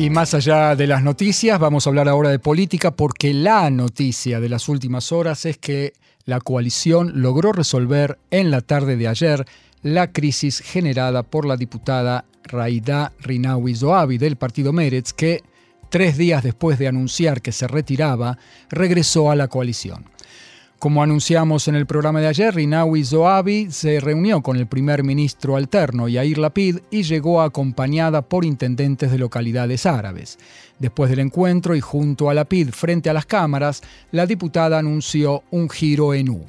Y más allá de las noticias, vamos a hablar ahora de política porque la noticia de las últimas horas es que la coalición logró resolver en la tarde de ayer la crisis generada por la diputada Raida Rinawi Zoabi del partido Meretz, que tres días después de anunciar que se retiraba, regresó a la coalición. Como anunciamos en el programa de ayer, Rinawi Zoabi se reunió con el primer ministro alterno Yair Lapid y llegó acompañada por intendentes de localidades árabes. Después del encuentro y junto a Lapid frente a las cámaras, la diputada anunció un giro en U.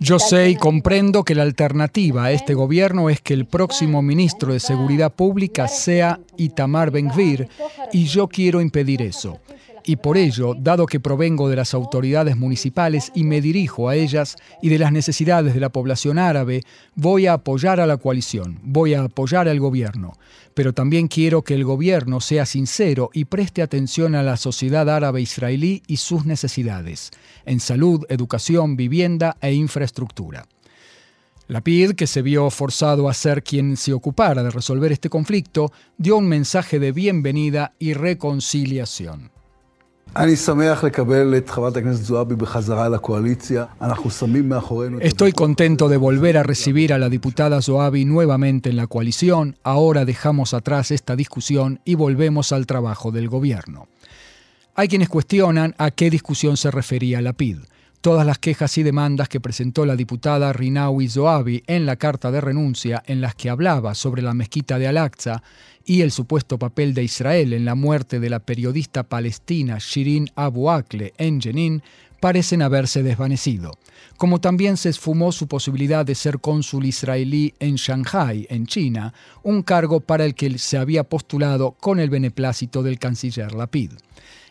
Yo sé y comprendo que la alternativa a este gobierno es que el próximo ministro de Seguridad Pública sea Itamar Ben-Gvir y yo quiero impedir eso. Y por ello, dado que provengo de las autoridades municipales y me dirijo a ellas y de las necesidades de la población árabe, voy a apoyar a la coalición, voy a apoyar al gobierno. Pero también quiero que el gobierno sea sincero y preste atención a la sociedad árabe israelí y sus necesidades, en salud, educación, vivienda e infraestructura. La PID, que se vio forzado a ser quien se ocupara de resolver este conflicto, dio un mensaje de bienvenida y reconciliación. Estoy contento de volver a recibir a la diputada Zoabi nuevamente en la coalición. Ahora dejamos atrás esta discusión y volvemos al trabajo del gobierno. Hay quienes cuestionan a qué discusión se refería la PID todas las quejas y demandas que presentó la diputada Rinawi Zoabi en la carta de renuncia en las que hablaba sobre la mezquita de Al-Aqsa y el supuesto papel de Israel en la muerte de la periodista palestina Shirin Abu Akleh en Jenin parecen haberse desvanecido, como también se esfumó su posibilidad de ser cónsul israelí en Shanghai, en China, un cargo para el que se había postulado con el beneplácito del canciller Lapid.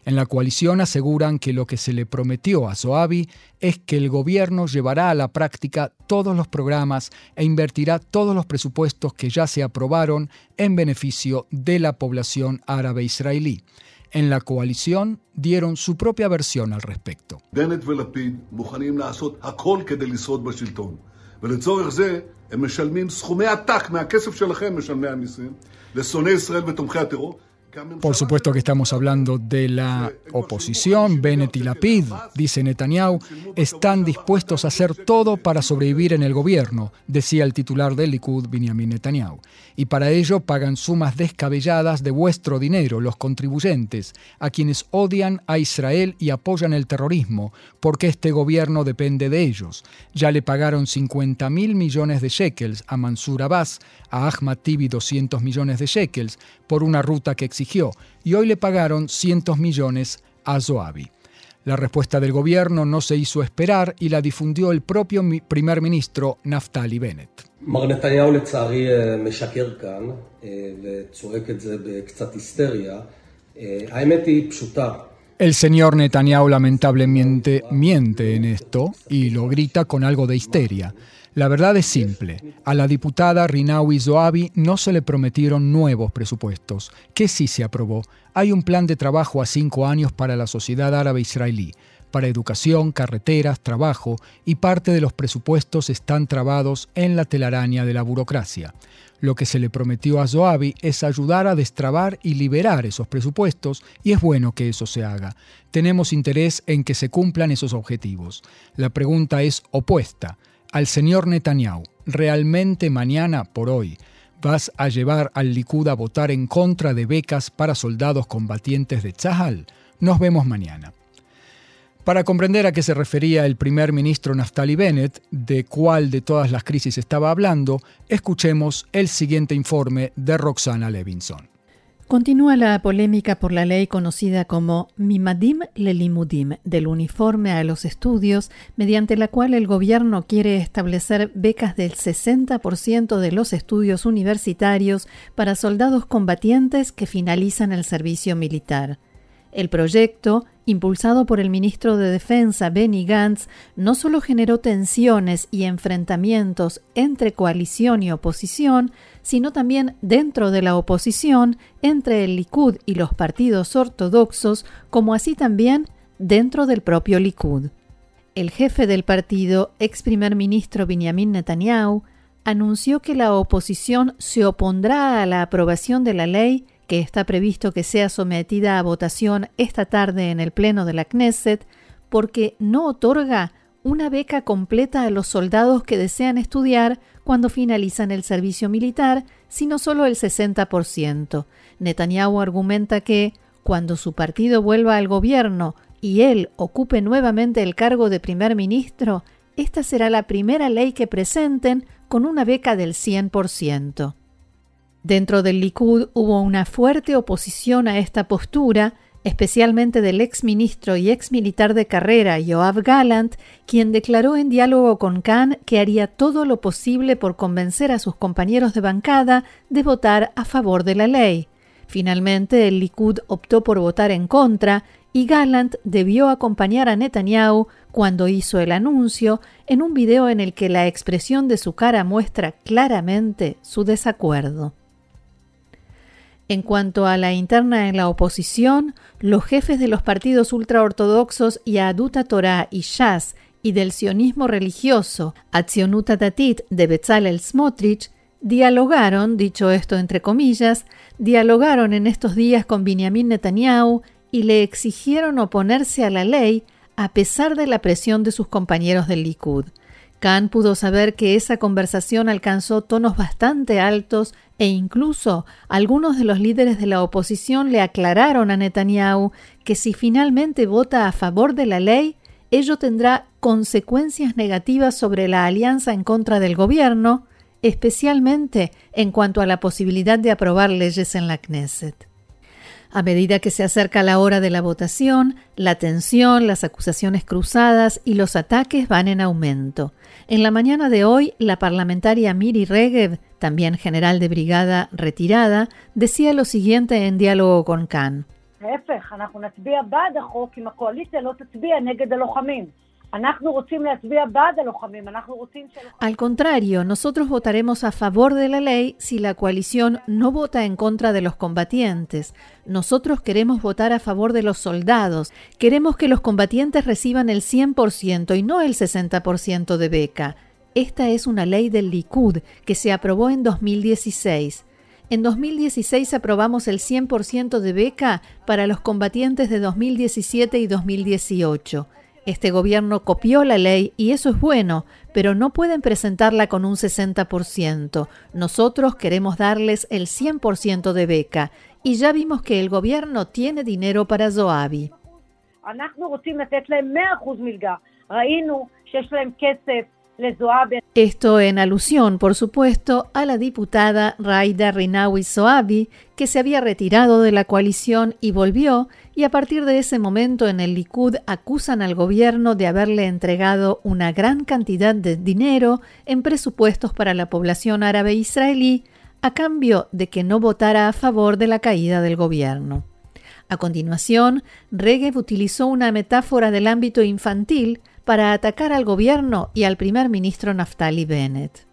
En la coalición aseguran que lo que se le prometió a Zoabi es que el gobierno llevará a la práctica todos los programas e invertirá todos los presupuestos que ya se aprobaron en beneficio de la población árabe israelí. En la coalición dieron su propia versión al respecto. Por supuesto que estamos hablando de la oposición. Bennett y Lapid, dice Netanyahu, están dispuestos a hacer todo para sobrevivir en el gobierno, decía el titular del Likud, Benjamin Netanyahu. Y para ello pagan sumas descabelladas de vuestro dinero, los contribuyentes, a quienes odian a Israel y apoyan el terrorismo, porque este gobierno depende de ellos. Ya le pagaron 50 mil millones de shekels a Mansur Abbas, a Ahmad Tibi 200 millones de shekels, por una ruta que y hoy le pagaron cientos millones a Zoabi. La respuesta del gobierno no se hizo esperar y la difundió el propio primer ministro Naftali Bennett. El señor Netanyahu lamentablemente miente en esto y lo grita con algo de histeria. La verdad es simple. A la diputada Rinawi Zoabi no se le prometieron nuevos presupuestos, que sí se aprobó. Hay un plan de trabajo a cinco años para la sociedad árabe israelí, para educación, carreteras, trabajo, y parte de los presupuestos están trabados en la telaraña de la burocracia. Lo que se le prometió a Zoabi es ayudar a destrabar y liberar esos presupuestos, y es bueno que eso se haga. Tenemos interés en que se cumplan esos objetivos. La pregunta es opuesta al señor Netanyahu, ¿realmente mañana por hoy vas a llevar al Likud a votar en contra de becas para soldados combatientes de Tzahal? Nos vemos mañana. Para comprender a qué se refería el primer ministro Naftali Bennett, de cuál de todas las crisis estaba hablando, escuchemos el siguiente informe de Roxana Levinson. Continúa la polémica por la ley conocida como Mimadim Lelimudim, del uniforme a los estudios, mediante la cual el gobierno quiere establecer becas del 60% de los estudios universitarios para soldados combatientes que finalizan el servicio militar. El proyecto, impulsado por el ministro de Defensa Benny Gantz, no solo generó tensiones y enfrentamientos entre coalición y oposición, sino también dentro de la oposición entre el Likud y los partidos ortodoxos, como así también dentro del propio Likud. El jefe del partido, ex primer ministro Benjamin Netanyahu, anunció que la oposición se opondrá a la aprobación de la ley que está previsto que sea sometida a votación esta tarde en el Pleno de la Knesset, porque no otorga una beca completa a los soldados que desean estudiar cuando finalizan el servicio militar, sino solo el 60%. Netanyahu argumenta que, cuando su partido vuelva al gobierno y él ocupe nuevamente el cargo de primer ministro, esta será la primera ley que presenten con una beca del 100%. Dentro del Likud hubo una fuerte oposición a esta postura, especialmente del ex ministro y ex militar de carrera Yoav Gallant, quien declaró en diálogo con Khan que haría todo lo posible por convencer a sus compañeros de bancada de votar a favor de la ley. Finalmente, el Likud optó por votar en contra y Gallant debió acompañar a Netanyahu cuando hizo el anuncio en un video en el que la expresión de su cara muestra claramente su desacuerdo. En cuanto a la interna en la oposición, los jefes de los partidos ultraortodoxos Yaduta Torah y Shas y del sionismo religioso Atzionuta Datit de Bezalel Smotrich dialogaron, dicho esto entre comillas, dialogaron en estos días con Benjamin Netanyahu y le exigieron oponerse a la ley a pesar de la presión de sus compañeros del Likud. Khan pudo saber que esa conversación alcanzó tonos bastante altos e incluso algunos de los líderes de la oposición le aclararon a Netanyahu que si finalmente vota a favor de la ley, ello tendrá consecuencias negativas sobre la alianza en contra del gobierno, especialmente en cuanto a la posibilidad de aprobar leyes en la Knesset. A medida que se acerca la hora de la votación, la tensión, las acusaciones cruzadas y los ataques van en aumento. En la mañana de hoy, la parlamentaria Miri Regev, también general de brigada retirada, decía lo siguiente en diálogo con Khan. Al contrario, nosotros votaremos a favor de la ley si la coalición no vota en contra de los combatientes. Nosotros queremos votar a favor de los soldados. Queremos que los combatientes reciban el 100% y no el 60% de beca. Esta es una ley del Likud que se aprobó en 2016. En 2016 aprobamos el 100% de beca para los combatientes de 2017 y 2018. Este gobierno copió la ley y eso es bueno, pero no pueden presentarla con un 60%. Nosotros queremos darles el 100% de beca y ya vimos que el gobierno tiene dinero para Zoabi. Esto en alusión, por supuesto, a la diputada Raida Rinawi Soabi, que se había retirado de la coalición y volvió, y a partir de ese momento en el Likud acusan al gobierno de haberle entregado una gran cantidad de dinero en presupuestos para la población árabe israelí, a cambio de que no votara a favor de la caída del gobierno. A continuación, Regev utilizó una metáfora del ámbito infantil para atacar al gobierno y al primer ministro Naftali Bennett.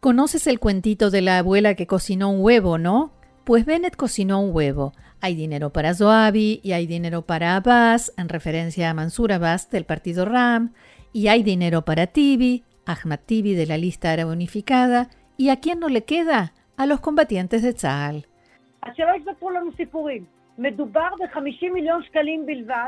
Conoces el cuentito de la abuela que cocinó un huevo, ¿no? Pues Bennett cocinó un huevo. Hay dinero para Zoabi y hay dinero para Abbas, en referencia a Mansur Abbas del partido Ram, y hay dinero para Tibi, Ahmad Tibi de la lista árabe unificada, y a quién no le queda? A los combatientes de Tzal.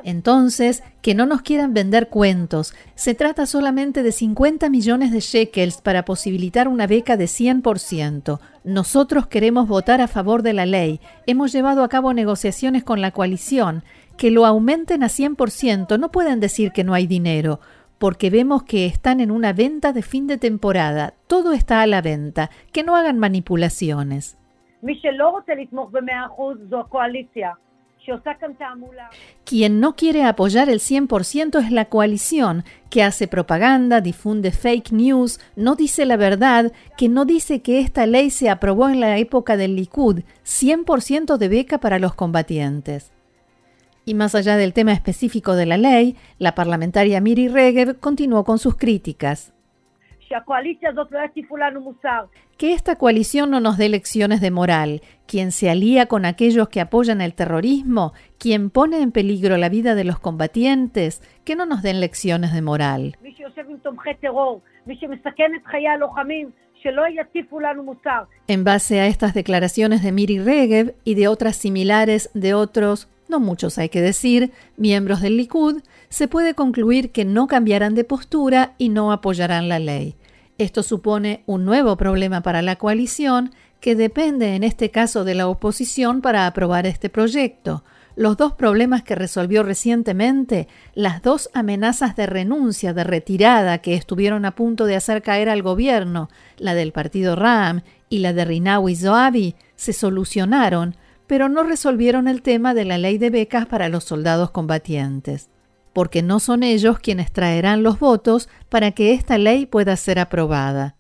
Entonces, que no nos quieran vender cuentos. Se trata solamente de 50 millones de shekels para posibilitar una beca de 100%. Nosotros queremos votar a favor de la ley. Hemos llevado a cabo negociaciones con la coalición. Que lo aumenten a 100%. No pueden decir que no hay dinero porque vemos que están en una venta de fin de temporada. Todo está a la venta. Que no hagan manipulaciones. Quien no quiere apoyar el 100% es la coalición, que hace propaganda, difunde fake news, no dice la verdad, que no dice que esta ley se aprobó en la época del Likud, 100% de beca para los combatientes. Y más allá del tema específico de la ley, la parlamentaria Miri Regev continuó con sus críticas. Que esta coalición no nos dé lecciones de moral. Quien se alía con aquellos que apoyan el terrorismo, quien pone en peligro la vida de los combatientes, que no nos den lecciones de moral. En base a estas declaraciones de Miri Regev y de otras similares de otros, no muchos hay que decir, miembros del Likud, se puede concluir que no cambiarán de postura y no apoyarán la ley. Esto supone un nuevo problema para la coalición que depende en este caso de la oposición para aprobar este proyecto. Los dos problemas que resolvió recientemente, las dos amenazas de renuncia, de retirada que estuvieron a punto de hacer caer al gobierno, la del partido Ram y la de Rinawi Zoabi, se solucionaron, pero no resolvieron el tema de la ley de becas para los soldados combatientes porque no son ellos quienes traerán los votos para que esta ley pueda ser aprobada.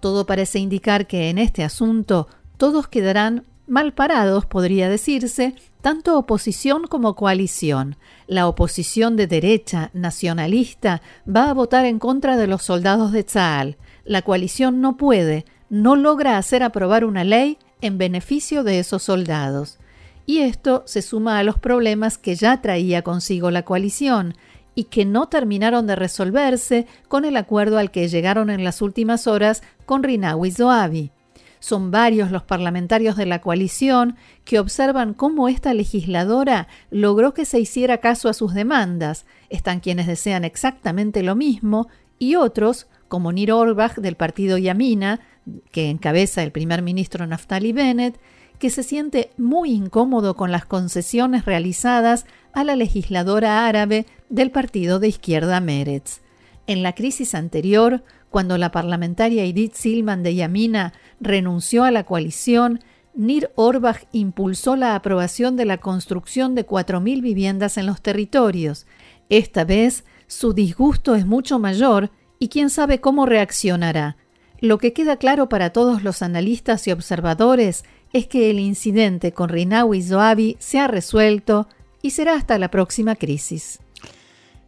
Todo parece indicar que en este asunto todos quedarán mal parados, podría decirse, tanto oposición como coalición. La oposición de derecha, nacionalista, va a votar en contra de los soldados de Tzal. La coalición no puede, no logra hacer aprobar una ley en beneficio de esos soldados y esto se suma a los problemas que ya traía consigo la coalición y que no terminaron de resolverse con el acuerdo al que llegaron en las últimas horas con Rinawi Zoabi. Son varios los parlamentarios de la coalición que observan cómo esta legisladora logró que se hiciera caso a sus demandas. Están quienes desean exactamente lo mismo y otros, como Nir Orbach del partido Yamina, que encabeza el primer ministro Naftali Bennett, que se siente muy incómodo con las concesiones realizadas a la legisladora árabe del partido de izquierda Meretz. En la crisis anterior, cuando la parlamentaria Edith Silman de Yamina renunció a la coalición, Nir Orbach impulsó la aprobación de la construcción de 4.000 viviendas en los territorios. Esta vez, su disgusto es mucho mayor y quién sabe cómo reaccionará. Lo que queda claro para todos los analistas y observadores es que el incidente con Rinawi Zoabi se ha resuelto y será hasta la próxima crisis.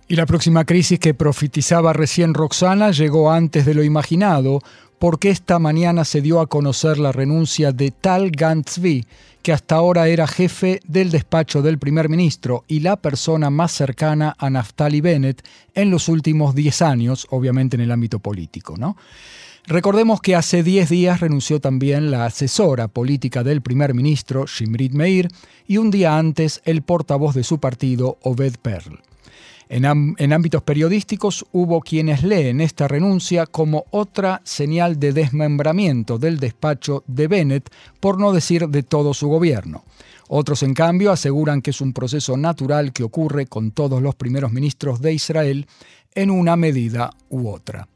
Y la próxima crisis que profetizaba recién Roxana llegó antes de lo imaginado, porque esta mañana se dio a conocer la renuncia de Tal Gantzvi, que hasta ahora era jefe del despacho del primer ministro y la persona más cercana a Naftali Bennett en los últimos 10 años, obviamente en el ámbito político. ¿no? Recordemos que hace 10 días renunció también la asesora política del primer ministro, Shimrit Meir, y un día antes el portavoz de su partido, Obed Perl. En, en, ámbitos periodísticos hubo quienes leen esta renuncia como otra señal de desmembramiento del despacho de Bennett, por no decir de todo su gobierno. Otros, en cambio, aseguran que es un proceso natural que ocurre con todos los primeros ministros de Israel en una medida u otra.